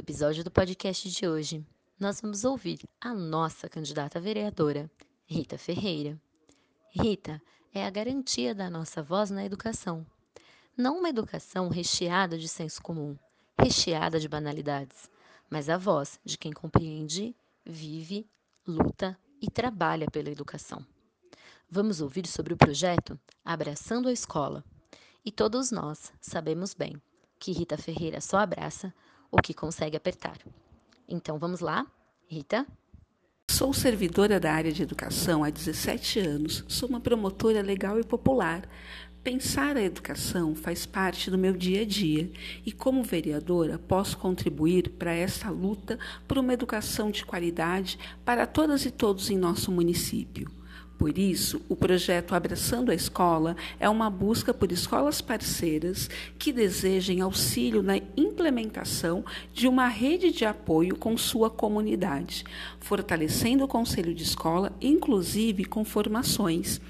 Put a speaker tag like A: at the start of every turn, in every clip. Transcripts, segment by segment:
A: episódio do podcast de hoje, nós vamos ouvir a nossa candidata vereadora, Rita Ferreira. Rita é a garantia da nossa voz na educação. Não uma educação recheada de senso comum, recheada de banalidades, mas a voz de quem compreende, vive, luta e trabalha pela educação. Vamos ouvir sobre o projeto Abraçando a Escola. E todos nós sabemos bem que Rita Ferreira só abraça o que consegue apertar. Então vamos lá, Rita?
B: Sou servidora da área de educação há 17 anos, sou uma promotora legal e popular. Pensar a educação faz parte do meu dia a dia e, como vereadora, posso contribuir para esta luta por uma educação de qualidade para todas e todos em nosso município. Por isso, o projeto Abraçando a Escola é uma busca por escolas parceiras que desejem auxílio na implementação de uma rede de apoio com sua comunidade, fortalecendo o conselho de escola, inclusive com formações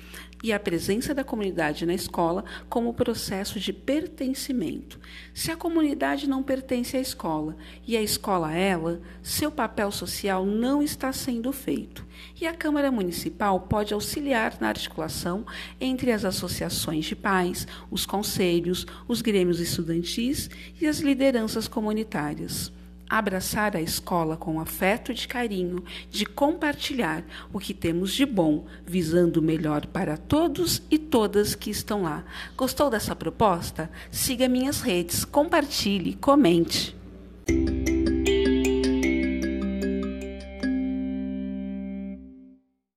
B: e a presença da comunidade na escola como processo de pertencimento. Se a comunidade não pertence à escola e a escola a ela, seu papel social não está sendo feito. E a Câmara Municipal pode auxiliar na articulação entre as associações de pais, os conselhos, os grêmios estudantis e as lideranças comunitárias abraçar a escola com afeto de carinho, de compartilhar o que temos de bom, visando o melhor para todos e todas que estão lá. Gostou dessa proposta? Siga minhas redes, compartilhe, comente.